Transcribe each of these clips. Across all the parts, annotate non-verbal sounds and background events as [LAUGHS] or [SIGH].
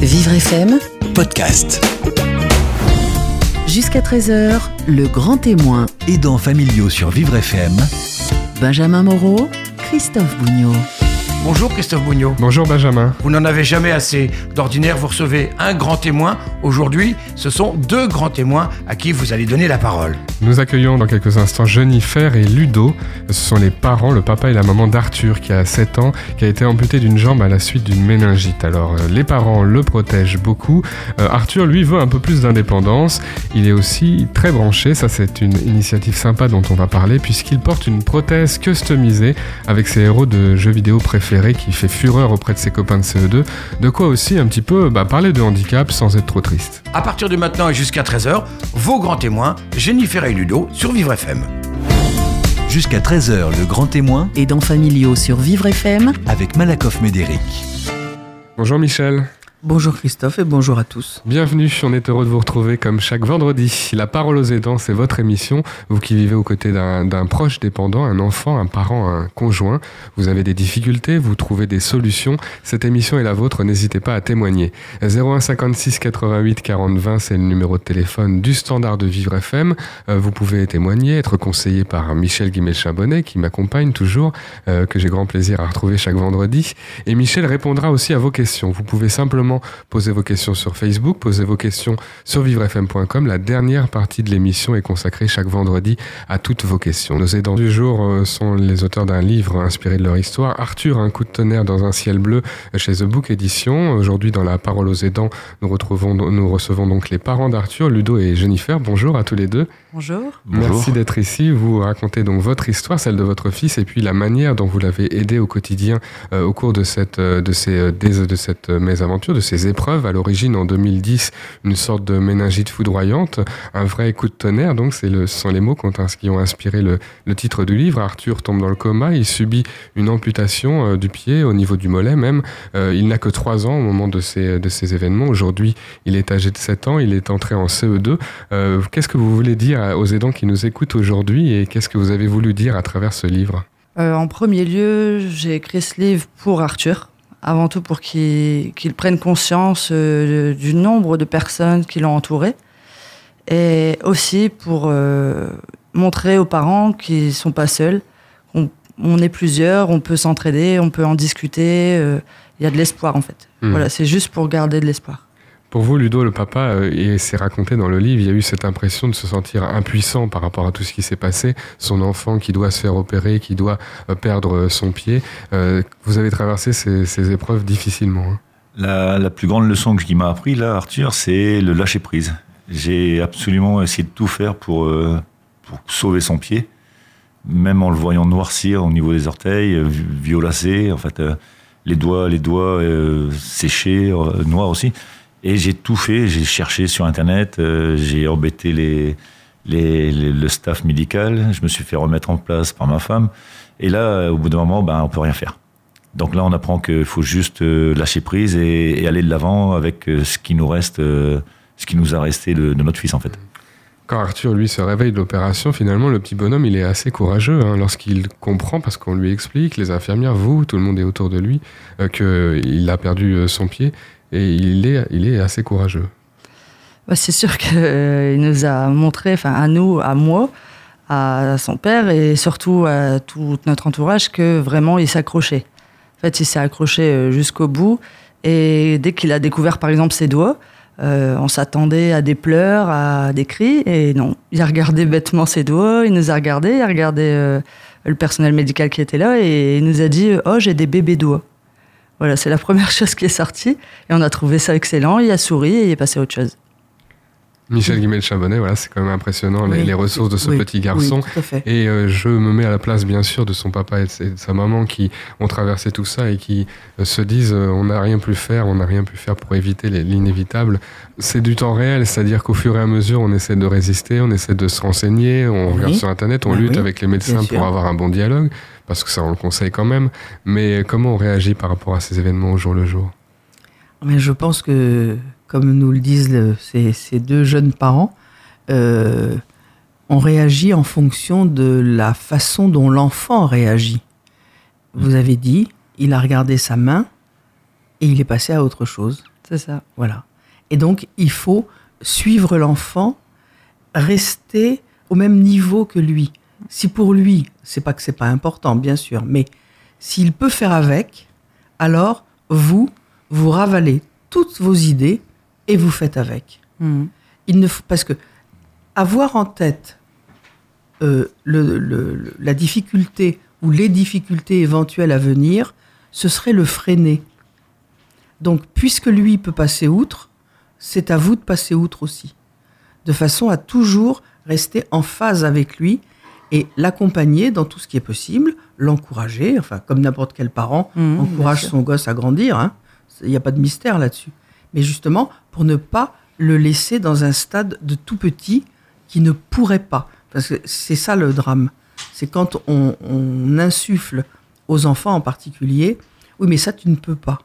Vivre FM, podcast. jusqu'à 13h, le grand témoin. Aidants familiaux sur Vivre FM. Benjamin Moreau, Christophe Bougnot. Bonjour Christophe Bougnot. Bonjour Benjamin. Vous n'en avez jamais assez. D'ordinaire, vous recevez un grand témoin. Aujourd'hui, ce sont deux grands témoins à qui vous allez donner la parole. Nous accueillons dans quelques instants Jennifer et Ludo. Ce sont les parents, le papa et la maman d'Arthur qui a 7 ans, qui a été amputé d'une jambe à la suite d'une méningite. Alors euh, les parents le protègent beaucoup. Euh, Arthur, lui, veut un peu plus d'indépendance. Il est aussi très branché. Ça, c'est une initiative sympa dont on va parler puisqu'il porte une prothèse customisée avec ses héros de jeux vidéo préférés qui fait fureur auprès de ses copains de CE2. De quoi aussi un petit peu bah, parler de handicap sans être trop triste. À partir de maintenant et jusqu'à 13h, vos grands témoins, Jennifer et Ludo, sur Vivre FM. Jusqu'à 13h, le grand témoin Aidants familiaux sur Vivre FM. avec Malakoff Médéric. Bonjour Michel. Bonjour Christophe et bonjour à tous. Bienvenue, on est heureux de vous retrouver comme chaque vendredi. La parole aux aidants, c'est votre émission. Vous qui vivez aux côtés d'un proche dépendant, un enfant, un parent, un conjoint, vous avez des difficultés, vous trouvez des solutions. Cette émission est la vôtre, n'hésitez pas à témoigner. 01 56 88 40 20, c'est le numéro de téléphone du standard de Vivre FM. Euh, vous pouvez témoigner, être conseillé par Michel Guimet-Chabonnet qui m'accompagne toujours, euh, que j'ai grand plaisir à retrouver chaque vendredi. Et Michel répondra aussi à vos questions. Vous pouvez simplement poser vos questions sur Facebook, posez vos questions sur vivrefm.com. La dernière partie de l'émission est consacrée chaque vendredi à toutes vos questions. Nos aidants du jour euh, sont les auteurs d'un livre inspiré de leur histoire. Arthur, un coup de tonnerre dans un ciel bleu chez The Book Edition. Aujourd'hui, dans la parole aux aidants, nous, retrouvons, nous recevons donc les parents d'Arthur, Ludo et Jennifer. Bonjour à tous les deux. Bonjour. Merci d'être ici. Vous racontez donc votre histoire, celle de votre fils, et puis la manière dont vous l'avez aidé au quotidien euh, au cours de cette, euh, de, ces, euh, des- de cette mésaventure, de ces épreuves. À l'origine, en 2010, une sorte de méningite foudroyante, un vrai coup de tonnerre. Donc, c'est le, ce sont les mots qui ont, inspiré le, titre du livre. Arthur tombe dans le coma. Il subit une amputation euh, du pied, au niveau du mollet même. Euh, il n'a que 3 ans au moment de ces, de ces événements. Aujourd'hui, il est âgé de 7 ans. Il est entré en CE2. Euh, qu'est-ce que vous voulez dire aux aidants qui nous écoutent aujourd'hui et qu'est-ce que vous avez voulu dire à travers ce livre? En premier lieu, j'ai écrit ce livre pour Arthur, avant tout pour qu'il qu'il prenne conscience euh, du nombre de personnes qui l'ont entouré, et aussi pour euh, montrer aux parents qu'ils ne sont pas seuls, on, on est plusieurs, on peut s'entraider, on peut en discuter, euh, il y a de l'espoir en fait. Hmm. Voilà, c'est juste pour garder de l'espoir. Pour vous, Ludo, le papa, euh, et c'est raconté dans le livre, il y a eu cette impression de se sentir impuissant par rapport à tout ce qui s'est passé. Son enfant qui doit se faire opérer, qui doit euh, perdre euh, son pied. Vous avez traversé ces, épreuves difficilement. hein. La, plus grande leçon que- qu'il m'a appris, là, Arthur, c'est le lâcher prise. J'ai absolument essayé de tout faire pour, pour sauver son pied, même en le voyant noircir au niveau des orteils, vi- violacé, en fait, les doigts, les doigts séchés, noirs aussi. Et j'ai tout fait, j'ai cherché sur Internet, euh, j'ai embêté le staff médical, je me suis fait remettre en place par ma femme. Et là, au bout d'un moment, ben, on peut rien faire. Donc là, on apprend qu'il faut juste euh, lâcher prise et, aller de l'avant avec euh, ce qui nous reste, ce qui nous a resté de, notre fils, en fait. Quand Arthur, lui, se réveille de l'opération, finalement, le petit bonhomme, il est assez courageux hein, lorsqu'il comprend, parce qu'on lui explique, les infirmières, vous, tout le monde est autour de lui, qu'il a perdu son pied, et il est, il est assez courageux. Bah, c'est sûr qu'il nous a montré, enfin à nous, à moi, à son père et surtout à tout notre entourage que vraiment il s'accrochait. En fait, il s'est accroché euh, jusqu'au bout et dès qu'il a découvert par exemple ses doigts, euh, on s'attendait à des pleurs, à des cris et non, il a regardé bêtement ses doigts, il nous a regardé, il a regardé euh, le personnel médical qui était là et il nous a dit "Oh, j'ai des bébés doigts." Voilà, c'est la première [LAUGHS] chose qui est sortie et on a trouvé ça excellent, il a souri et il est passé à autre chose. Michel Guimet-Chabonnet, voilà, c'est quand même impressionnant, les, Oui. les ressources de ce Oui, petit garçon. Oui, tout à fait. Et euh, je me mets à la place, bien sûr, de son papa et de, sa maman qui ont traversé tout ça et qui euh, se disent euh, on n'a rien pu faire, on n'a rien pu faire pour éviter l'inévitable. C'est du temps réel, c'est-à-dire qu'au fur et à mesure, on essaie de résister, on essaie de se renseigner, on regarde sur Internet, on Ah lutte avec les médecins pour avoir un bon dialogue, parce que ça, on le conseille quand même. Mais comment on réagit par rapport à ces événements au jour le jour? Mais je pense que, comme nous le disent le- ces, ces deux jeunes parents, euh, on réagit en fonction de la façon dont l'enfant réagit. Vous avez dit, il a regardé sa main et il est passé à autre chose. C'est ça. Voilà. Et donc, il faut suivre l'enfant, rester au même niveau que lui. Si pour lui, c'est pas que c'est pas important, bien sûr, mais s'il peut faire avec, alors vous, vous ravalez toutes vos idées et vous faites avec. Mhm. Il ne faut, parce que avoir en tête euh, le- le- le- la difficulté ou les difficultés éventuelles à venir, ce serait le freiner. Donc, puisque lui peut passer outre, c'est à vous de passer outre aussi, de façon à toujours rester en phase avec lui et l'accompagner dans tout ce qui est possible, l'encourager, enfin comme n'importe quel parent bien encourage son gosse à grandir. hein. Il n'y a pas de mystère là-dessus. Mais justement, pour ne pas le laisser dans un stade de tout petit qui ne pourrait pas. Parce que c'est ça le drame. C'est quand on, insuffle aux enfants en particulier, oui, mais ça, tu ne peux pas.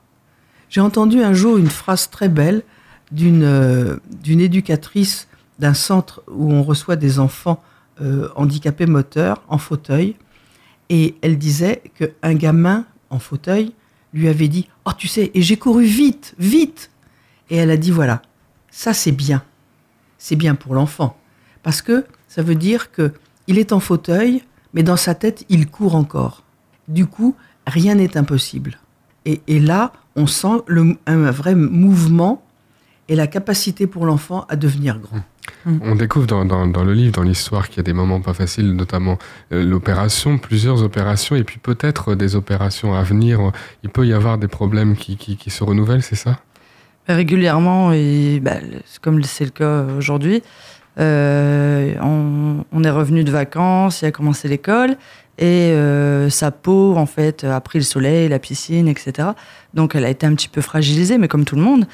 J'ai entendu un jour une phrase très belle d'une euh, d'une éducatrice d'un centre où on reçoit des enfants euh, handicapés moteurs en fauteuil. Et elle disait qu'un gamin en fauteuil lui avait dit Oh, tu sais, et j'ai couru vite, vite Et elle a dit Voilà, ça c'est bien. C'est bien pour l'enfant. Parce que ça veut dire que il est en fauteuil, mais dans sa tête, il court encore. Du coup, rien n'est impossible. Et, et là, on sent le- un vrai mouvement et la capacité pour l'enfant à devenir grand. On découvre dans, dans- dans le livre, dans l'histoire, qu'il y a des moments pas faciles, notamment euh, l'opération, plusieurs opérations, et puis peut-être des opérations à venir. Il peut y avoir des problèmes qui, qui- qui se renouvellent, c'est ça? Régulièrement, et bah, comme c'est le cas aujourd'hui, euh, on, on est revenu de vacances, il a commencé l'école, et euh, sa peau, en fait, a pris le soleil, la piscine, etc. Donc elle a été un petit peu fragilisée, mais comme tout le monde.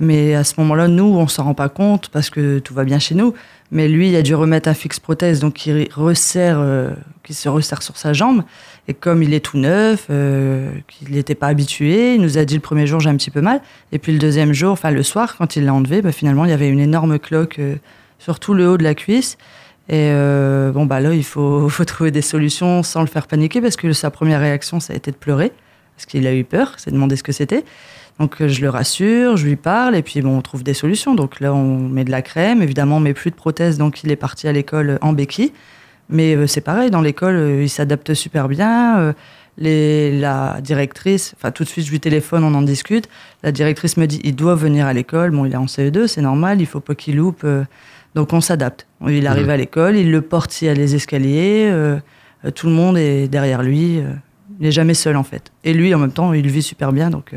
Mais à ce moment-là, nous, on s'en rend pas compte parce que tout va bien chez nous. Mais lui, il a dû remettre un fixe prothèse, donc il resserre, euh, qui se resserre sur sa jambe. Et comme il est tout neuf, euh, qu'il n'était pas habitué, il nous a dit le premier jour j'ai un petit peu mal. Et puis le deuxième jour, enfin le soir, quand il l'a enlevé, bah, finalement il y avait une énorme cloque euh, sur tout le haut de la cuisse. Et euh, bon bah là il [LAUGHS] faut, trouver des solutions sans le faire paniquer parce que sa première réaction ça a été de pleurer parce qu'il a eu peur, s'est demandé ce que c'était. Donc euh, je le rassure, je lui parle et puis bon on trouve des solutions. Donc là on met de la crème, évidemment on met plus de prothèses donc il est parti à l'école en béquille. Mais euh, c'est pareil, dans l'école, euh, il s'adapte super bien. euh, les, la directrice, enfin tout de suite je lui téléphone, on en discute. La directrice me dit il doit venir à l'école. Bon, il est en CE2, c'est normal, il faut pas qu'il loupe. euh, donc on s'adapte. Il arrive Mhm. à l'école, il le porte s'il y a les escaliers. euh, tout le monde est derrière lui. euh, il n'est jamais seul en fait. Et lui, en même temps, il vit super bien. Donc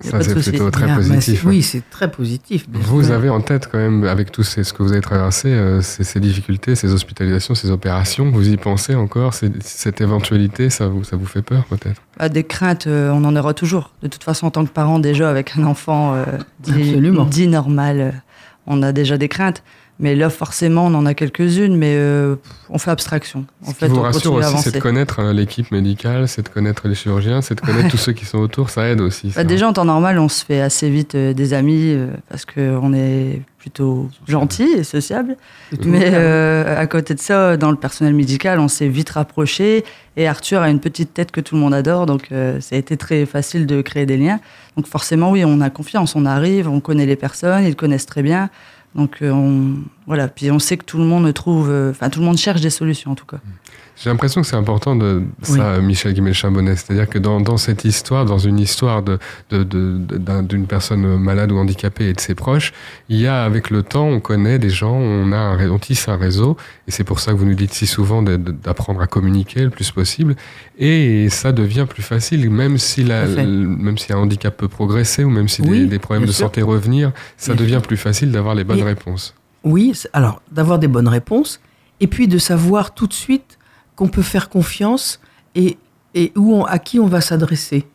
Ça, c'est plutôt très Bien, positif. Oui, c'est très positif. Vous sûr. avez en tête quand même, avec tout ces- ce que vous avez traversé, euh, ces, ces difficultés, ces hospitalisations, ces opérations, vous y pensez encore c'est- Cette éventualité, ça vous, ça vous fait peur peut-être? Bah, des craintes, euh, on en aura toujours. De toute façon, en tant que parent, déjà, avec un enfant euh, dit, normal, euh, on a déjà des craintes. Mais là, forcément, on en a quelques-unes, mais euh, on fait abstraction. En Ce qui fait, vous on rassure aussi, c'est de connaître euh, l'équipe médicale, c'est de connaître les chirurgiens, c'est de connaître tous ceux qui sont autour, ça aide aussi. ça. Bah, déjà, en temps normal, on se fait assez vite euh, des amis euh, parce qu'on est plutôt gentil et sociable. Mais euh, à côté de ça, dans le personnel médical, on s'est vite rapproché. Et Arthur a une petite tête que tout le monde adore, donc euh, ça a été très facile de créer des liens. Donc forcément, oui, on a confiance, on arrive, on connaît les personnes, ils connaissent très bien. Donc euh, on, voilà, puis on sait que tout le monde trouve, euh, enfin tout le monde cherche des solutions en tout cas. J'ai l'impression que c'est important de ça, Michel Guimel-Chambonnet. C'est-à-dire que dans, dans cette histoire, dans une histoire de, de, de- d'une personne malade ou handicapée et de ses proches, il y a avec le temps, on connaît des gens, on a un, on tisse un réseau, et c'est pour ça que vous nous dites si souvent d'apprendre à communiquer le plus possible, et ça devient plus facile, même si la, même si un handicap peut progresser ou même si des, Oui, des problèmes de sûr. santé revenir, ça Bien devient sûr. plus facile d'avoir les bonnes Et- réponses. Oui, alors d'avoir des bonnes réponses et puis de savoir tout de suite qu'on peut faire confiance et, où à qui on va s'adresser.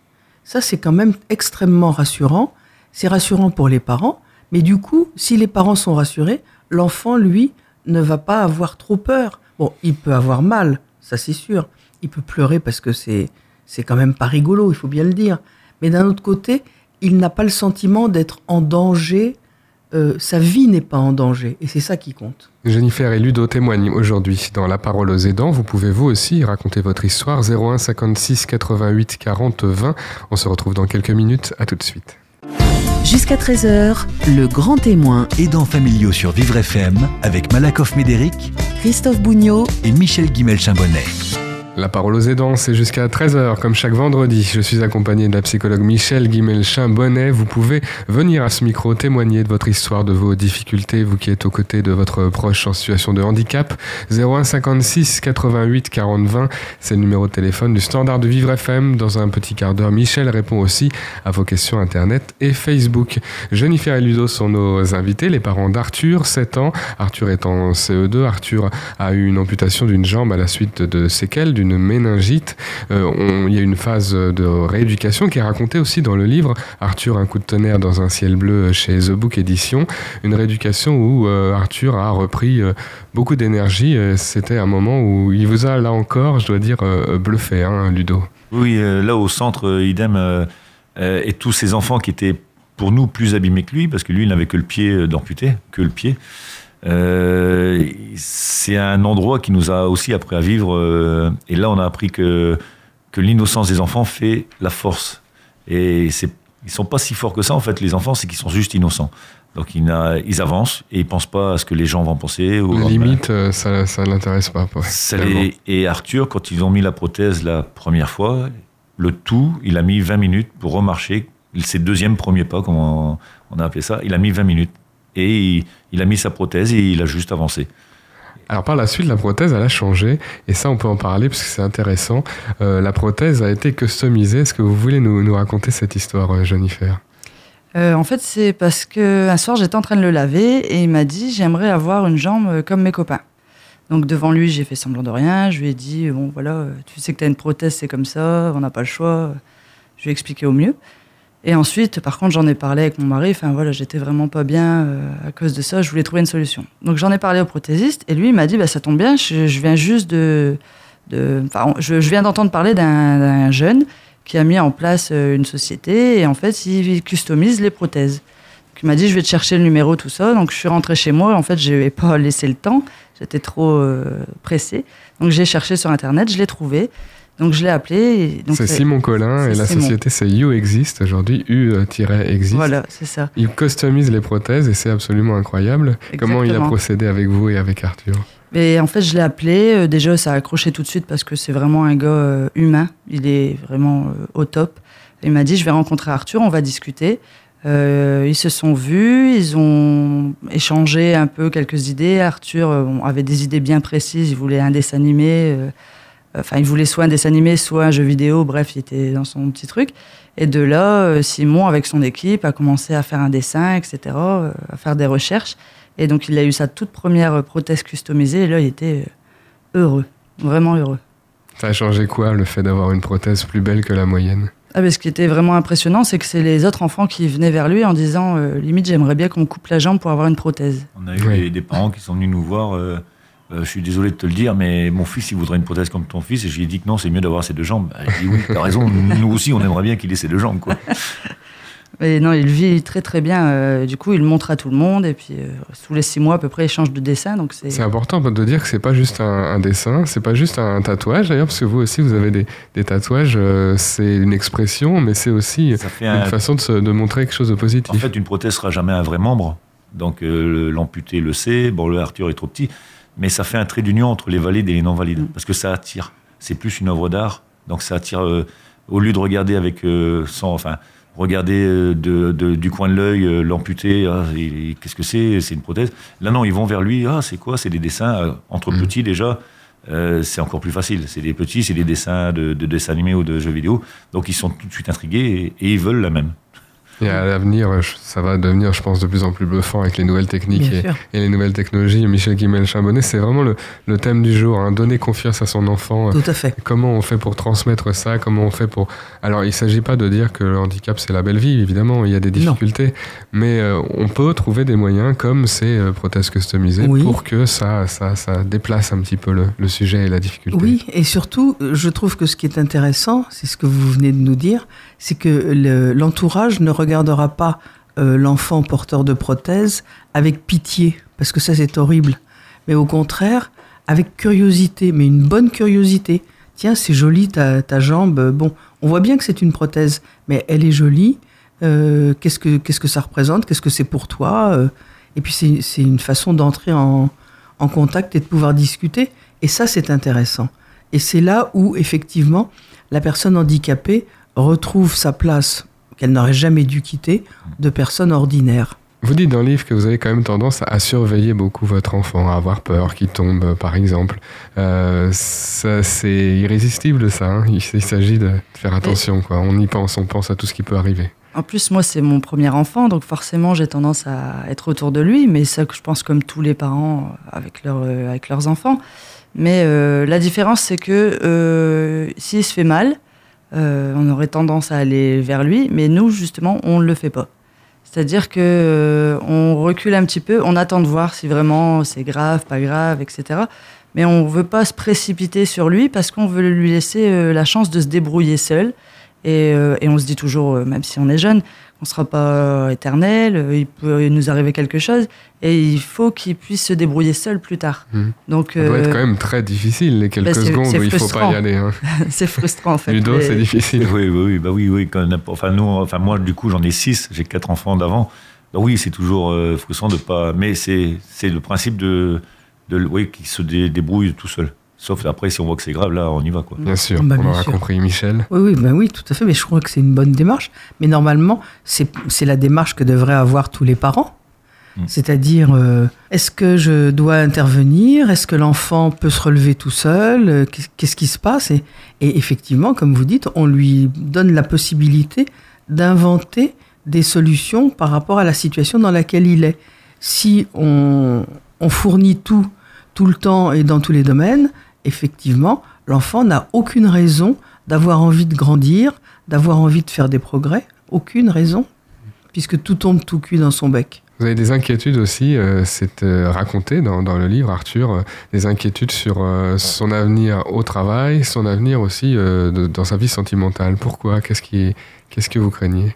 Ça, c'est quand même extrêmement rassurant. C'est rassurant pour les parents, mais du coup, si les parents sont rassurés, l'enfant, lui, ne va pas avoir trop peur. Bon, il peut avoir mal, ça c'est sûr. Il peut pleurer parce que c'est c'est quand même pas rigolo, il faut bien le dire. Mais d'un autre côté, il n'a pas le sentiment d'être en danger. Euh, sa vie n'est pas en danger, et c'est ça qui compte. Jennifer et Ludo témoignent aujourd'hui dans La parole aux aidants. Vous pouvez vous aussi raconter votre histoire 01 56 88 40 20. On se retrouve dans quelques minutes. À tout de suite. Jusqu'à 13h, le grand témoin, Aidants familiaux sur Vivre FM avec Malakoff Médéric Christophe Bougnot, et Michel Guimel-Chambonnet. La parole aux aidants, c'est jusqu'à 13h, comme chaque vendredi. Je suis accompagné de la psychologue Michel Guimelchin-Bonnet. Vous pouvez venir à ce micro témoigner de votre histoire, de vos difficultés, vous qui êtes aux côtés de votre proche en situation de handicap. 01 56 88 40 20, c'est le numéro de téléphone du standard de Vivre FM. Dans un petit quart d'heure, Michel répond aussi à vos questions Internet et Facebook. Jennifer et Ludo sont nos invités, les parents d'Arthur, 7 ans. Arthur est en CE2. Arthur a eu une amputation d'une jambe à la suite de séquelles d'une méningite. Euh, il y a une phase de rééducation qui est racontée aussi dans le livre Arthur, un coup de tonnerre dans un ciel bleu chez The Book Edition. Une rééducation où euh, Arthur a repris euh, beaucoup d'énergie. C'était un moment où il vous a, là encore, je dois dire, bluffé, hein, Ludo. Oui, là au centre, idem, et tous ces enfants qui étaient pour nous plus abîmés que lui, parce que lui, il n'avait que le pied d'amputé, que le pied. Euh, c'est un endroit qui nous a aussi appris à vivre, euh, et là on a appris que, que l'innocence des enfants fait la force. Et c'est, ils sont pas si forts que ça en fait, les enfants, c'est qu'ils sont juste innocents. Donc ils, avancent et ils pensent pas à ce que les gens vont penser. Ou, Limite, euh, ça, ça l'intéresse pas. ouais, ça tellement. les- Et Arthur, quand ils ont mis la prothèse la première fois, le tout, il a mis 20 minutes pour remarcher. Ses deuxième premiers pas, comme on, on a appelé ça, il a mis 20 minutes. Et il, il a mis sa prothèse et il a juste avancé. Alors par la suite, la prothèse, elle a changé, et ça, on peut en parler parce que c'est intéressant. Euh, la prothèse a été customisée. Est-ce que vous voulez nous, nous raconter cette histoire, euh, Jennifer? Euh, en fait, c'est parce que un soir, j'étais en train de le laver et il m'a dit J'aimerais avoir une jambe comme mes copains. Donc, devant lui, j'ai fait semblant de rien. Je lui ai dit Bon, voilà, tu sais que tu as une prothèse, c'est comme ça, on n'a pas le choix. Je lui ai expliqué au mieux. Et ensuite, par contre, j'en ai parlé avec mon mari. Enfin, voilà, j'étais vraiment pas bien euh, à cause de ça. Je voulais trouver une solution. Donc, j'en ai parlé au prothésiste et lui, il m'a dit bah, Ça tombe bien, je, viens juste de. de je, viens d'entendre parler d'un jeune qui a mis en place euh, une société et en fait, il customise les prothèses. Donc, il m'a dit je vais te chercher le numéro, tout ça. Donc je suis rentrée chez moi. En fait, je n'ai [LAUGHS] pas laissé le temps. J'étais trop euh, pressée. Donc j'ai cherché sur Internet, je l'ai trouvé. Donc je l'ai appelé. C'est c'est- Simon Collin et la Simon. société c'est You Exist aujourd'hui, U-Exist. Voilà, c'est ça. Il customise les prothèses et c'est absolument incroyable. Comment il a procédé avec vous et avec Arthur? Et en fait, je l'ai appelé. Euh, déjà, ça a accroché tout de suite parce que c'est vraiment un gars euh, humain. Il est vraiment euh, au top. Il m'a dit je vais rencontrer Arthur, on va discuter. Euh, ils se sont vus, ils ont échangé un peu quelques idées. Arthur euh, avait des idées bien précises. Il voulait un dessin animé. Enfin, il voulait soit un dessin animé, soit un jeu vidéo. Bref, il était dans son petit truc. Et de là, euh, Simon, avec son équipe, a commencé à faire un dessin, etc., euh, à faire des recherches. Et donc, il a eu sa toute première euh, prothèse customisée. Et là, il était heureux, vraiment heureux. Ça a changé quoi le fait d'avoir une prothèse plus belle que la moyenne? Ah, mais ce qui était vraiment impressionnant, c'est que c'est les autres enfants qui venaient vers lui en disant euh, limite, j'aimerais bien qu'on me coupe la jambe pour avoir une prothèse. On a eu Oui. des, des parents qui sont venus nous voir. euh, euh, je suis désolé de te le dire, mais mon fils, il voudrait une prothèse comme ton fils. Et je lui ai dit que non, c'est mieux d'avoir ses deux jambes. Il dit oui, t'as raison. Nous aussi, on aimerait bien qu'il ait ses deux jambes. Quoi. [LAUGHS] Et non, il vit très très bien. euh, du coup, il le montre à tout le monde. Et puis, euh, tous les six mois à peu près, il change de dessin. Donc, c'est. C'est important de dire que c'est pas juste un, un dessin, c'est pas juste un tatouage d'ailleurs, parce que vous aussi vous avez des, des tatouages, euh, c'est une expression, mais c'est aussi une un, façon de, se- de montrer quelque chose de positif. En fait, une prothèse sera jamais un vrai membre. Donc euh, l'amputé le sait. Bon, le Arthur est trop petit, mais ça fait un trait d'union entre les valides et les non valides, parce que ça attire. C'est plus une œuvre d'art, donc ça attire. euh, au lieu de regarder avec euh, sans, enfin, regarder euh, de, de- du coin de l'œil l'amputé. ah, Qu'est-ce que c'est C'est une prothèse. Là, non, ils vont vers lui. Ah, c'est quoi? C'est des dessins entre Mhm. petits déjà. c'est encore plus facile. C'est des petits, c'est des dessins de, de dessins animés ou de jeux vidéo. Donc ils sont tout de suite intrigués et, et ils veulent la même. Et à l'avenir, ça va devenir, je pense, de plus en plus bluffant avec les nouvelles techniques et, les nouvelles technologies. Michel Guimel-Chambonnet, c'est vraiment le, le thème du jour, hein, donner confiance à son enfant. Tout à fait. Comment on fait pour transmettre ça Comment on fait pour... Alors, il ne s'agit pas de dire que le handicap, c'est la belle vie, évidemment, il y a des difficultés. Mais euh, on peut trouver des moyens, comme ces euh, prothèses customisées, Oui. pour que ça, ça, ça déplace un petit peu le, le sujet et la difficulté. Oui, et surtout, euh, je trouve que ce qui est intéressant, c'est ce que vous venez de nous dire, c'est que le- l'entourage ne regardera pas euh, l'enfant porteur de prothèse avec pitié, parce que ça c'est horrible, mais au contraire, avec curiosité, mais une bonne curiosité. Tiens, c'est joli ta, ta jambe, bon, on voit bien que c'est une prothèse, mais elle est jolie, euh, qu'est-ce que qu'est-ce que ça représente, qu'est-ce que c'est pour toi? euh, et puis c'est c'est une façon d'entrer en, en contact et de pouvoir discuter. Et ça, c'est intéressant. Et c'est là où effectivement la personne handicapée retrouve sa place qu'elle n'aurait jamais dû quitter de personne ordinaire. Vous dites dans le livre que vous avez quand même tendance à surveiller beaucoup votre enfant, à avoir peur qu'il tombe, par exemple. Euh, c'est irrésistible, ça. hein. Il, il s'agit de faire attention. Quoi. On y pense, on pense à tout ce qui peut arriver. En plus, moi, c'est mon premier enfant, donc forcément, j'ai tendance à être autour de lui, mais ça, je pense comme tous les parents avec, leur, euh, avec leurs enfants. Mais euh, la différence, c'est que s'il se fait mal, euh, on aurait tendance à aller vers lui, mais nous, justement, on ne le fait pas. C'est-à-dire que euh, on recule un petit peu, on attend de voir si vraiment c'est grave, pas grave, etc. Mais on ne veut pas se précipiter sur lui parce qu'on veut lui laisser euh, la chance de se débrouiller seul. Et, euh, et on se dit toujours, euh, même si on est jeune, qu'on ne sera pas euh, éternel, euh, il peut nous arriver quelque chose, et il faut qu'il puisse se débrouiller seul plus tard. Mhm. Donc Ça doit être euh, quand même très difficile, les quelques bah, secondes où il faut pas y aller. hein. [LAUGHS] c'est frustrant en fait. Ludo, Mais- c'est difficile. Oui, oui, oui, bah oui, oui. Quand enfin, nous, enfin, moi, du coup, j'en ai six. J'ai quatre enfants d'avant. Bah oui, c'est toujours euh, frustrant de pas. Mais c'est, c'est le principe de, de oui, qui se dé- débrouille tout seul. Sauf après, si on voit que c'est grave, là, on y va, quoi. Bien sûr, Bah, on bien aura sûr. compris, Michel. Oui, oui, ben oui, tout à fait. Mais je crois que c'est une bonne démarche. Mais normalement, c'est c'est la démarche que devraient avoir tous les parents. Mm. C'est-à-dire, euh, est-ce que je dois intervenir? Est-ce que l'enfant peut se relever tout seul? Euh, Qu'est- Qu'est-ce qui se passe? Et, et effectivement, comme vous dites, on lui donne la possibilité d'inventer des solutions par rapport à la situation dans laquelle il est. Si on, on fournit tout, tout le temps et dans tous les domaines, effectivement, l'enfant n'a aucune raison d'avoir envie de grandir, d'avoir envie de faire des progrès. Aucune raison, puisque tout tombe tout cuit dans son bec. Vous avez des inquiétudes aussi, euh, c'est euh, raconté dans, dans le livre, Arthur, euh, des inquiétudes sur euh, son avenir au travail, son avenir aussi euh, de- dans sa vie sentimentale. Pourquoi? Qu'est-ce qui, qu'est-ce que vous craignez?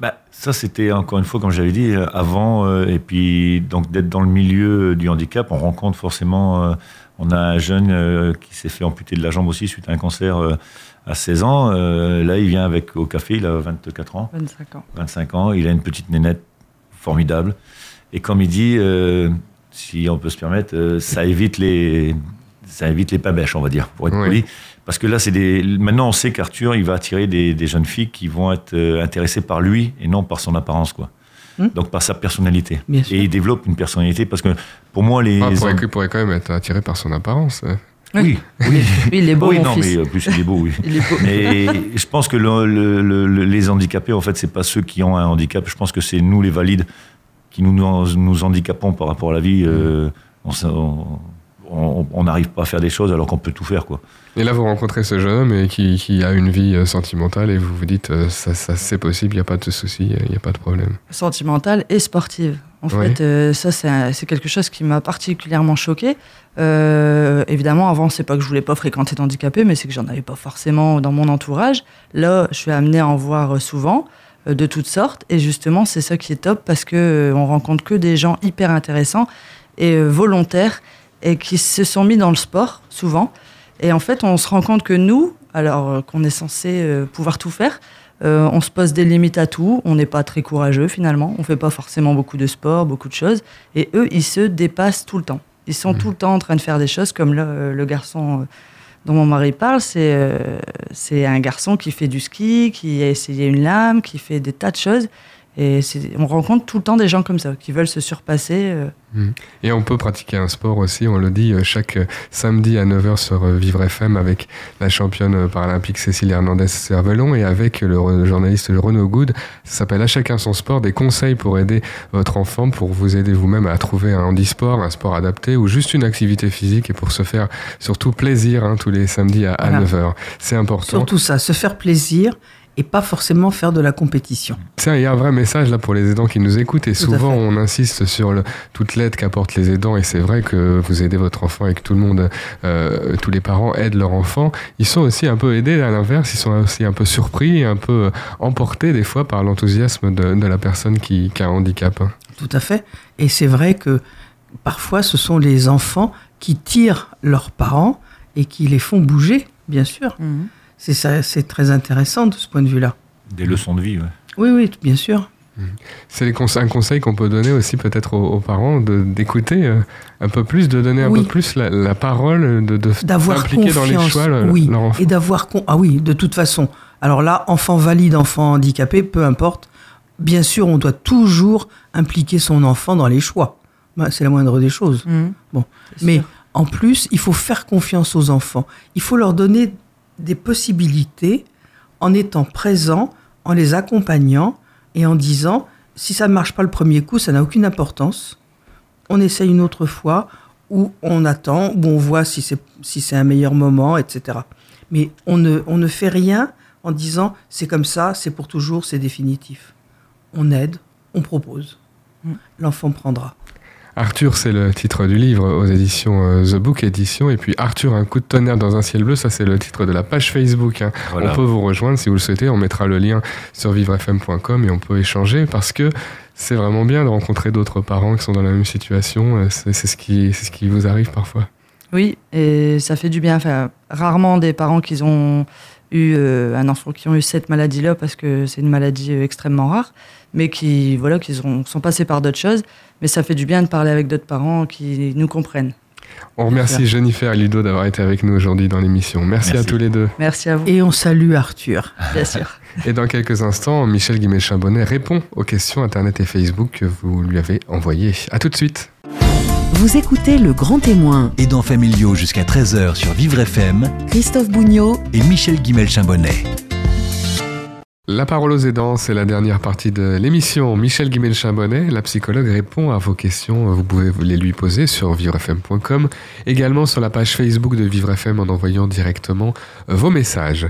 Bah, ça, c'était encore une fois, comme j'avais dit, avant, euh, et puis donc d'être dans le milieu du handicap, on rencontre forcément. On a un jeune euh, qui s'est fait amputer de la jambe aussi suite à un cancer euh, à 16 ans. Euh, là, il vient avec au café, il a 24 ans. 25 ans. 25 ans, il a une petite nénette formidable. Et comme il dit, euh, si on peut se permettre, euh, ça évite les ça évite les pabèches, on va dire, pour être Oui. poli. Parce que là, c'est des. Maintenant, on sait qu'Arthur, il va attirer des, des jeunes filles qui vont être intéressées par lui et non par son apparence, quoi. Hmm? Donc par sa personnalité. Bien sûr. Et il développe une personnalité parce que pour moi, les. Ah, Il pourrait, hommes- il pourrait quand même être attiré par son apparence. euh. Oui, oui. Il est beau, oui, mon non, fils. mais euh, plus il est beau, oui. Il est beau. Mais je pense que le- le- le- le- les handicapés, en fait, c'est pas ceux qui ont un handicap. Je pense que c'est nous, les valides, qui nous, nous, nous handicapons par rapport à la vie. euh, on s- on- on n'arrive pas à faire des choses alors qu'on peut tout faire, quoi. Et là, vous rencontrez ce jeune homme et qui, qui a une vie euh, sentimentale et vous vous dites, euh, ça, ça c'est possible, il n'y a pas de souci, il n'y a pas de problème. sentimentale et sportive. En Oui. fait, euh, ça, c'est quelque chose qui m'a particulièrement choqué. Euh, évidemment, avant, c'est pas que je voulais pas fréquenter d'handicapés, mais c'est que j'en avais pas forcément dans mon entourage. Là, je suis amenée à en voir euh, souvent, euh, de toutes sortes. Et justement, c'est ça qui est top parce que euh, on rencontre que des gens hyper intéressants et euh, volontaires et qui se sont mis dans le sport souvent. Et en fait, on se rend compte que nous, alors euh, qu'on est censé euh, pouvoir tout faire, euh, on se pose des limites à tout. On n'est pas très courageux finalement. On fait pas forcément beaucoup de sport, beaucoup de choses. Et eux, ils se dépassent tout le temps. Ils sont tout le temps en train de faire des choses comme le, le garçon dont mon mari parle. C'est euh, c'est un garçon qui fait du ski, qui a essayé une lame, qui fait des tas de choses. Et on rencontre tout le temps des gens comme ça qui veulent se surpasser. euh, Et on peut pratiquer un sport aussi, on le dit euh, chaque euh, samedi à 9h sur Vivre FM avec la championne paralympique Cécile Hernandez-Cervelon et avec le journaliste Renaud Good. Ça s'appelle À chacun son sport, des conseils pour aider votre enfant, pour vous aider vous-même à trouver un handisport, un sport adapté ou juste une activité physique et pour se faire surtout plaisir hein, tous les samedis à, à Voilà. 9h. C'est important. Surtout ça, se faire plaisir et pas forcément faire de la compétition. Tiens, il y a un vrai message là pour les aidants qui nous écoutent et Tout souvent on insiste sur le, toute l'aide qu'apportent les aidants et c'est vrai que vous aidez votre enfant et que tout le monde, euh, tous les parents aident leur enfant. Ils sont aussi un peu aidés à l'inverse, ils sont aussi un peu surpris, un peu euh, emportés des fois par l'enthousiasme de, de la personne qui, qui a un handicap. Tout à fait. Et c'est vrai que parfois, ce sont les enfants qui tirent leurs parents et qui les font bouger, bien sûr. Ça, c'est très intéressant de ce point de vue-là. Des leçons de vie, ouais. Oui, oui, bien sûr. C'est un conseil qu'on peut donner aussi peut-être aux, aux parents de- d'écouter euh, un peu plus, de donner un Oui. peu plus la, la parole, de, d'impliquer dans confiance. les choix le- oui. leur enfant. Et d'avoir. Ah oui, de toute façon. Alors là, enfant valide, enfant handicapé, peu importe. Bien sûr, on doit toujours impliquer son enfant dans les choix. Bah, C'est la moindre des choses. Mhm. Bon. Mais sûr. en plus, il faut faire confiance aux enfants. Il faut leur donner des possibilités en étant présent, en les accompagnant et en disant si ça ne marche pas le premier coup, ça n'a aucune importance. On essaye une autre fois, ou on attend, ou on voit si c'est si c'est un meilleur moment, etc. Mais on ne, on ne fait rien en disant c'est comme ça, c'est pour toujours, c'est définitif. On aide, on propose. L'enfant prendra. Arthur, c'est le titre du livre aux éditions euh, The Book Édition. Et puis Arthur, un coup de tonnerre dans un ciel bleu, ça c'est le titre de la page Facebook. hein. Voilà. On peut vous rejoindre si vous le souhaitez. On mettra le lien sur vivrefm.com et on peut échanger parce que c'est vraiment bien de rencontrer d'autres parents qui sont dans la même situation. Euh, C'est c'est ce, qui, c'est ce qui vous arrive parfois. Oui, et ça fait du bien. Enfin, rarement des parents qui ont eu euh, un enfant qui ont eu cette maladie-là parce que c'est une maladie euh, extrêmement rare, mais qui voilà, qui ont- sont passés par d'autres choses. Mais ça fait du bien de parler avec d'autres parents qui nous comprennent. On remercie Jennifer et Ludo d'avoir été avec nous aujourd'hui dans l'émission. Merci, Merci. à tous les deux. Merci à vous, Et on salue Arthur. bien sûr. Et dans quelques instants, Michel Guimet-Chambonnet répond aux questions Internet et Facebook que vous lui avez envoyées. À tout de suite. Vous écoutez Le Grand Témoin, Aidants familiaux jusqu'à 13h sur Vivre FM Christophe Bougnot et Michel Guimel-Chambonnet. La parole aux aidants, c'est la dernière partie de l'émission. Michel Guimel-Chambonnet, la psychologue, répond à vos questions. Vous pouvez les lui poser sur vivrefm.com, également sur la page Facebook de Vivre FM en envoyant directement vos messages.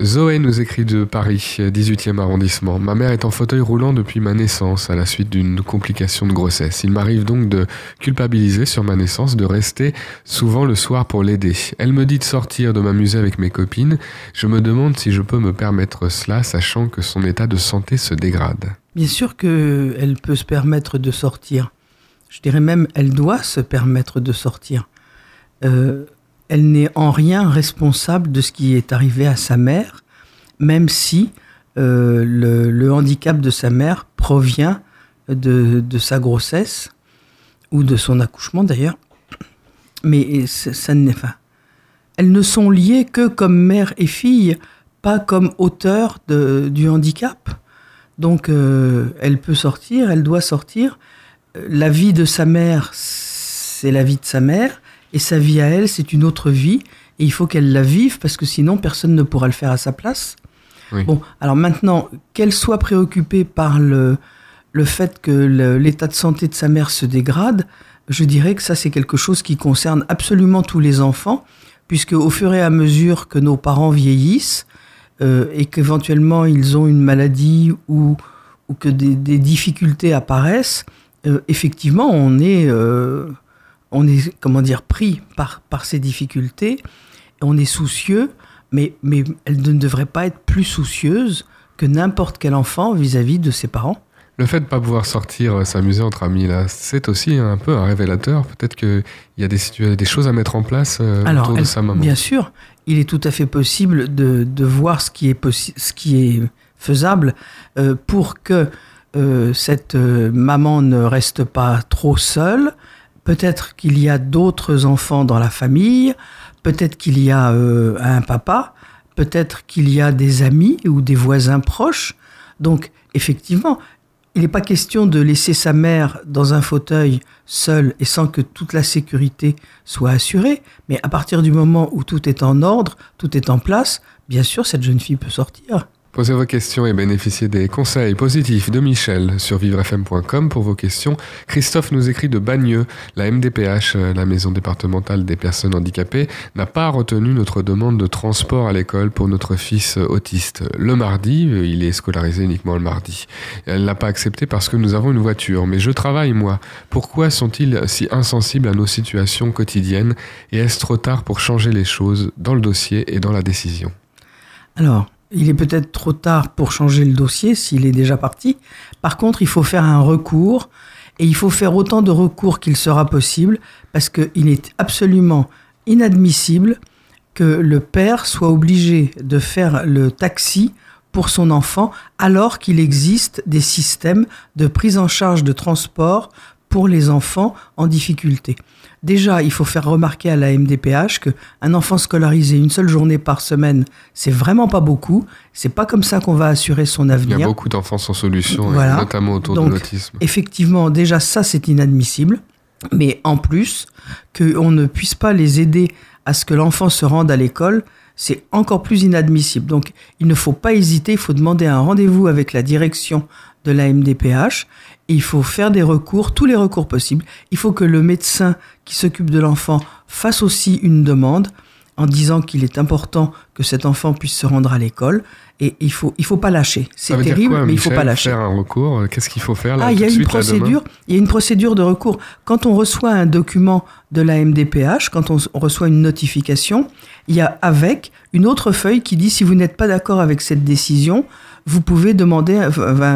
Zoé nous écrit de Paris, 18e arrondissement. Ma mère est en fauteuil roulant depuis ma naissance à la suite d'une complication de grossesse. Il m'arrive donc de culpabiliser sur ma naissance, de rester souvent le soir pour l'aider. Elle me dit de sortir, de m'amuser avec mes copines. Je me demande si je peux me permettre cela, sachant que son état de santé se dégrade. Bien sûr qu'elle peut se permettre de sortir. Je dirais même, elle doit se permettre de sortir. Euh, elle n'est en rien responsable de ce qui est arrivé à sa mère, même si euh, le, handicap de sa mère provient de, sa grossesse ou de son accouchement d'ailleurs. Mais ça, ça n'est pas. Elles ne sont liées que comme mère et fille, pas comme auteur de, du handicap. Donc, euh, elle peut sortir, elle doit sortir. Euh, La vie de sa mère, c'est la vie de sa mère, et sa vie à elle, c'est une autre vie. Et il faut qu'elle la vive, parce que sinon, personne ne pourra le faire à sa place. Oui. Bon, alors maintenant, qu'elle soit préoccupée par le, le fait que l'état de santé de sa mère se dégrade, je dirais que ça, c'est quelque chose qui concerne absolument tous les enfants, puisque au fur et à mesure que nos parents vieillissent, euh, et qu'éventuellement ils ont une maladie ou, ou que des, des difficultés apparaissent, euh, effectivement, on est, euh, on est, comment dire, pris par, par ces difficultés, on est soucieux, mais, mais elle ne devrait pas être plus soucieuse que n'importe quel enfant vis-à-vis de ses parents. Le fait de ne pas pouvoir sortir, euh, s'amuser entre amis, là, c'est aussi un peu un révélateur. Peut-être qu'il y a des, des choses à mettre en place euh, Alors, autour de sa maman. bien sûr, il est tout à fait possible de, de voir ce qui est, ce qui est faisable euh, pour que euh, cette maman ne reste pas trop seule. Peut-être qu'il y a d'autres enfants dans la famille, peut-être qu'il y a euh, un papa, peut-être qu'il y a des amis ou des voisins proches. Donc, effectivement, il n'est pas question de laisser sa mère dans un fauteuil seule et sans que toute la sécurité soit assurée, mais à partir du moment où tout est en ordre, tout est en place, bien sûr, cette jeune fille peut sortir. Posez vos questions et bénéficiez des conseils positifs de Michel sur vivrefm.com pour vos questions. Christophe nous écrit de Bagneux. La MDPH, euh, la maison départementale des personnes handicapées, n'a pas retenu notre demande de transport à l'école pour notre fils euh, autiste. Le mardi, euh, il est scolarisé uniquement le mardi. Elle l'a pas accepté parce que nous avons une voiture. Mais je travaille, moi. Pourquoi sont-ils si insensibles à nos situations quotidiennes et est-ce trop tard pour changer les choses dans le dossier et dans la décision? Alors, il est peut-être trop tard pour changer le dossier s'il est déjà parti. Par contre, il faut faire un recours et il faut faire autant de recours qu'il sera possible parce qu'il est absolument inadmissible que le père soit obligé de faire le taxi pour son enfant alors qu'il existe des systèmes de prise en charge de transport pour les enfants en difficulté. Déjà, il faut faire remarquer à la MDPH que un enfant scolarisé une seule journée par semaine, c'est vraiment pas beaucoup. C'est pas comme ça qu'on va assurer son Il y avenir. a beaucoup d'enfants sans solution, Voilà. notamment autour Donc, de l'autisme. Effectivement, déjà ça c'est inadmissible, mais en plus qu'on ne puisse pas les aider à ce que l'enfant se rende à l'école, c'est encore plus inadmissible. Donc il ne faut pas hésiter, il faut demander un rendez-vous avec la direction de la MDPH, il faut faire des recours, tous les recours possibles. Il faut que le médecin qui s'occupe de l'enfant fasse aussi une demande en disant qu'il est important que cet enfant puisse se rendre à l'école, et il faut, il faut pas lâcher. C'est terrible, quoi, mais il faut Michel, pas lâcher. Faire un recours, euh, qu'est-ce qu'il faut faire là Ah, il y a une procédure. Il y a une procédure de recours. Quand on reçoit un document de la MDPH, quand on reçoit une notification, il y a avec une autre feuille qui dit si vous n'êtes pas d'accord avec cette décision, vous pouvez demander,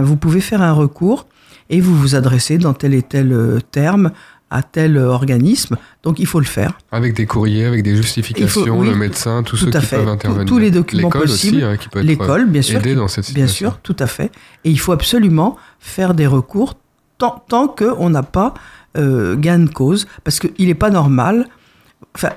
vous pouvez faire un recours et vous vous adressez dans tel et tel euh, terme à tel organisme. Donc il faut le faire. Avec des courriers, avec des justifications, oui, le médecin, tous tout ceux à qui fait. peuvent intervenir. tous les documents L'école possibles. aussi, hein, qui peut être L'école, bien sûr, qui- dans cette Bien situation. sûr, tout à fait. Et il faut absolument faire des recours tant, tant qu'on n'a pas euh, gain de cause, parce qu'il n'est pas normal. Enfin,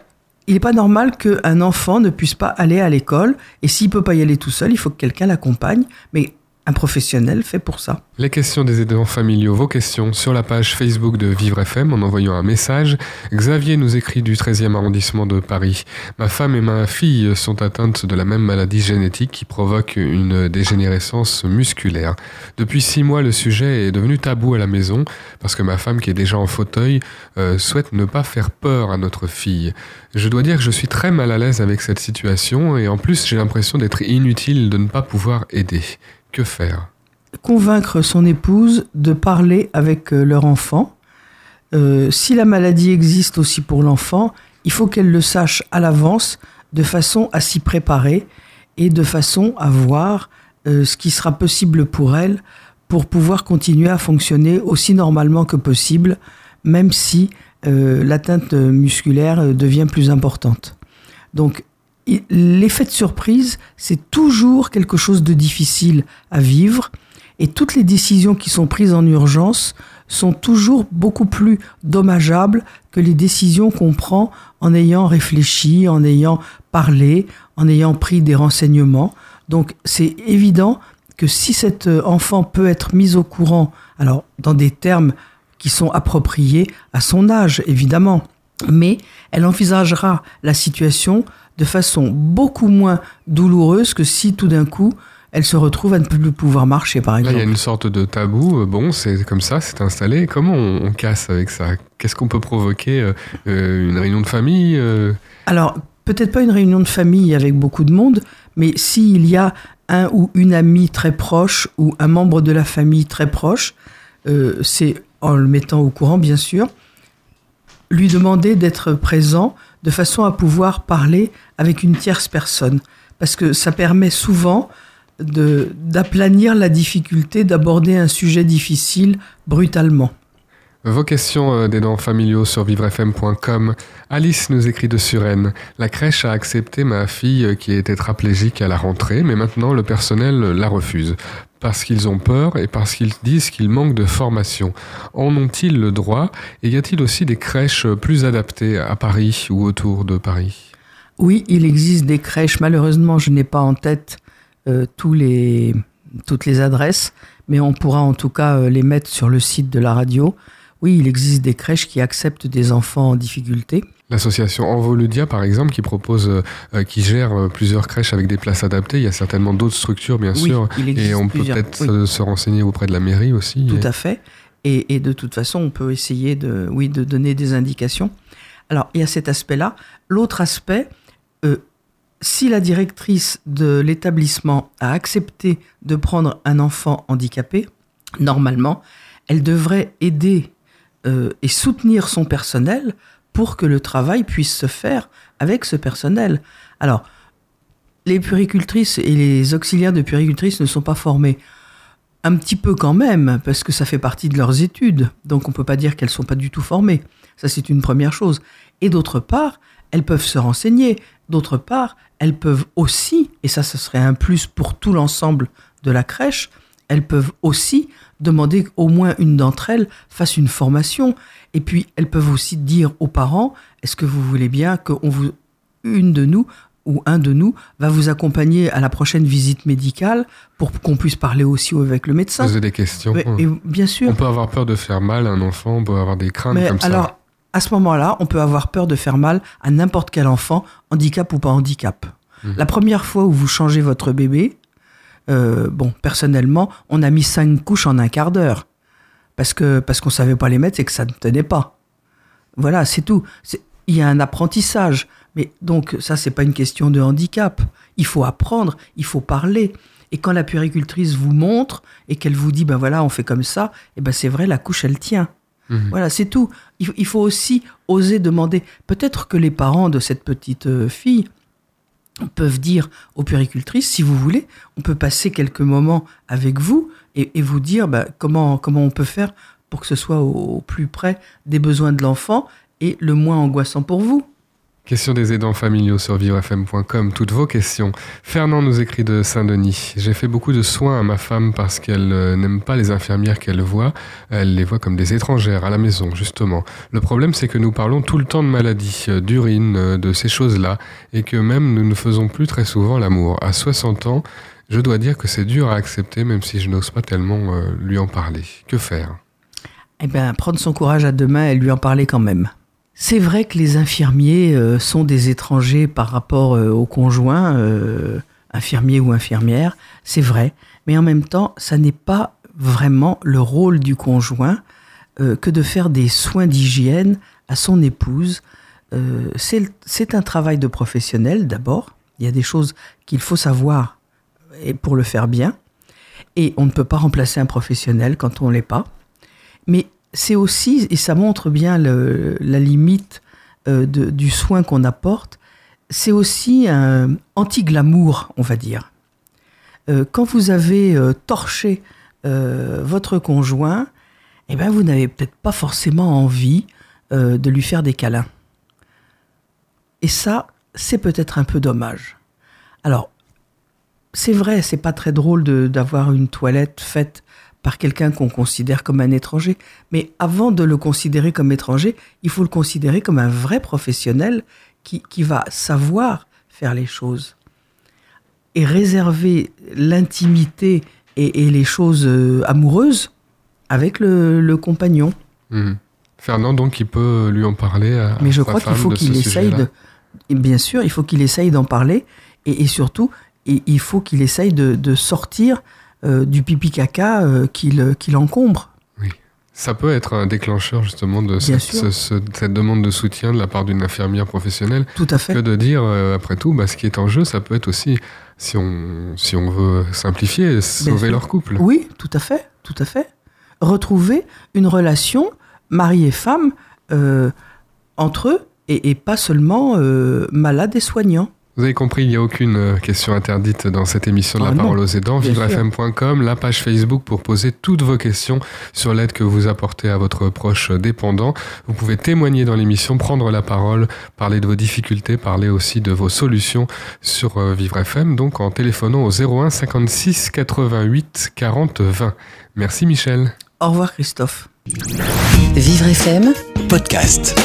il n'est pas normal qu'un enfant ne puisse pas aller à l'école, et s'il peut pas y aller tout seul, il faut que quelqu'un l'accompagne. Mais un professionnel fait pour ça. Les questions des aidants familiaux, vos questions sur la page Facebook de Vivre FM en envoyant un message. Xavier nous écrit du 13e arrondissement de Paris. Ma femme et ma fille sont atteintes de la même maladie génétique qui provoque une dégénérescence musculaire. Depuis six mois, le sujet est devenu tabou à la maison parce que ma femme, qui est déjà en fauteuil, euh, souhaite ne pas faire peur à notre fille. Je dois dire que je suis très mal à l'aise avec cette situation et en plus j'ai l'impression d'être inutile de ne pas pouvoir aider. Faire? Convaincre son épouse de parler avec euh, leur enfant. Euh, si la maladie existe aussi pour l'enfant, il faut qu'elle le sache à l'avance de façon à s'y préparer et de façon à voir euh, ce qui sera possible pour elle pour pouvoir continuer à fonctionner aussi normalement que possible, même si l'atteinte musculaire devient plus importante. Donc, l'effet de surprise, c'est toujours quelque chose de difficile à vivre et toutes les décisions qui sont prises en urgence sont toujours beaucoup plus dommageables que les décisions qu'on prend en ayant réfléchi, en ayant parlé, en ayant pris des renseignements. Donc c'est évident que si cet euh, enfant peut être mis au courant, alors dans des termes qui sont appropriés à son âge, évidemment, mais elle envisagera la situation de façon beaucoup moins douloureuse que si tout d'un coup elle se retrouve à ne plus pouvoir marcher, par Là, il exemple. y a une sorte de tabou. euh, Bon, c'est comme ça, c'est installé. Comment on, on casse avec ça? Qu'est-ce qu'on peut provoquer euh, euh, Une réunion de famille euh, Alors, peut-être pas une réunion de famille avec beaucoup de monde, mais s'il y a un ou une amie très proche ou un membre de la famille très proche, euh, c'est en le mettant au courant, bien sûr, lui demander d'être présent de façon à pouvoir parler avec une tierce personne. Parce que ça permet souvent d'aplanir la difficulté d'aborder un sujet difficile brutalement. Vos questions euh, des dents familiaux sur vivrefm.com. Alice nous écrit de Suresnes. La crèche a accepté ma fille euh, qui est tétraplégique à la rentrée, mais maintenant le personnel la refuse. Parce qu'ils ont peur et parce qu'ils disent qu'il manque de formation. En ont-ils le droit? Et y a-t-il aussi des crèches plus adaptées à Paris ou autour de Paris? Oui, il existe des crèches. Malheureusement, je n'ai pas en tête euh, toutes les adresses, mais on pourra en tout cas euh, les mettre sur le site de la radio. Oui, il existe des crèches qui acceptent des enfants en difficulté. L'association Envoludia, par exemple, qui propose, euh, qui gère euh, plusieurs crèches avec des places adaptées. Il y a certainement d'autres structures, bien Oui, sûr. il existe Et on peut peut-être Oui. euh, se renseigner auprès de la mairie aussi. Tout Et- à fait. Et, et de toute façon, on peut essayer de, oui, de donner des indications. Alors, il y a cet aspect-là. L'autre aspect, euh, si la directrice de l'établissement a accepté de prendre un enfant handicapé, normalement, elle devrait aider euh, et soutenir son personnel pour que le travail puisse se faire avec ce personnel. Alors, les puéricultrices et les auxiliaires de puéricultrices ne sont pas formés. Un petit peu quand même, parce que ça fait partie de leurs études. Donc on ne peut pas dire qu'elles ne sont pas du tout formées. Ça, c'est une première chose. Et d'autre part, elles peuvent se renseigner. d'autre part, elles peuvent aussi, et ça, ce serait un plus pour tout l'ensemble de la crèche, elles peuvent aussi demander qu'au moins une d'entre elles fasse une formation. Et puis, elles peuvent aussi dire aux parents, est-ce que vous voulez bien qu'on vous, une de nous ou un de nous va vous accompagner à la prochaine visite médicale pour qu'on puisse parler aussi avec le médecin? Poser des questions. Mais- et bien sûr. On peut avoir peur de faire mal à un enfant, on peut avoir des craintes Mais comme ça. alors, à ce moment-là, on peut avoir peur de faire mal à n'importe quel enfant, handicap ou pas handicap. Mhm. La première fois où vous changez votre bébé, euh, bon, personnellement, on a mis cinq couches en un quart d'heure. Parce que parce qu'on savait pas les mettre et que ça ne tenait pas. Voilà, c'est tout. Il y a un apprentissage. Mais donc, ça, c'est pas une question de handicap. Il faut apprendre, il faut parler. Et quand la puéricultrice vous montre et qu'elle vous dit, ben voilà, on fait comme ça, et ben c'est vrai, la couche, elle tient. Mhm. Voilà, c'est tout. Il, il faut aussi oser demander. Peut-être que les parents de cette petite euh, fille peuvent dire aux puéricultrices, si vous voulez, on peut passer quelques moments avec vous et, vous dire bah, comment, comment on peut faire pour que ce soit au plus près des besoins de l'enfant et le moins angoissant pour vous. Question des aidants familiaux sur vivrefm.com, toutes vos questions. Fernand nous écrit de Saint-Denis. J'ai fait beaucoup de soins à ma femme parce qu'elle euh, n'aime pas les infirmières qu'elle voit. Elle les voit comme des étrangères à la maison, justement. Le problème, c'est que nous parlons tout le temps de maladies, euh, d'urine, euh, de ces choses-là, et que même nous ne faisons plus très souvent l'amour. À 60 ans, je dois dire que c'est dur à accepter, même si je n'ose pas tellement lui en parler. Que faire? Eh bien, prendre son courage à deux mains et lui en parler quand même. C'est vrai que les infirmiers euh, sont des étrangers par rapport euh, aux conjoints, euh, ou infirmières, c'est vrai. Mais en même temps, ça n'est pas vraiment le rôle du conjoint euh, que de faire des soins d'hygiène à son épouse. C'est un travail de professionnel d'abord. Il y a des choses qu'il faut savoir pour le faire bien. Et on ne peut pas remplacer un professionnel quand on l'est pas. C'est aussi, et ça montre bien la limite euh, du soin qu'on apporte, c'est aussi un anti-glamour, on va dire. Euh, quand vous avez euh, torché votre conjoint, eh ben vous n'avez peut-être pas forcément envie de lui faire des câlins. Et ça, c'est peut-être un peu dommage. Alors, c'est vrai, c'est pas très drôle d'avoir une toilette faite par quelqu'un qu'on considère comme un étranger. Mais avant de le considérer comme étranger, il faut le considérer comme un vrai professionnel qui, qui va savoir faire les choses. Et réserver l'intimité et, et les choses euh, amoureuses avec le, le compagnon. Mhm. Fernand, donc, il peut lui en parler à Mais je sa crois qu'il faut qu'il essaye de. Bien sûr, il faut qu'il essaye d'en parler. Et, et surtout, il il faut qu'il essaye de, de sortir du pipi caca euh, qui le- qui l'encombre. Ça peut être un déclencheur justement de cette, sûr. ce- ce- cette demande de soutien de la part d'une infirmière professionnelle Tout à fait. que de dire, euh, après tout, bah, ce qui est en jeu, ça peut être aussi, si on, si on veut simplifier, sauver leur couple. Oui, tout à fait, tout à fait. Retrouver une relation mari et femme euh, entre eux et, et pas seulement euh, malade et soignant. Vous avez compris, il n'y a aucune euh, question interdite dans cette émission de Ah La non, Parole aux aidants. Vivrefm.com, la page Facebook pour poser toutes vos questions sur l'aide que vous apportez à votre proche dépendant. Vous pouvez témoigner dans l'émission, prendre la parole, parler de vos difficultés, parler aussi de vos solutions sur euh, Vivre FM, donc en téléphonant au 01 56 88 40 20. Merci Michel. Au revoir Christophe. Vivre FM Podcast.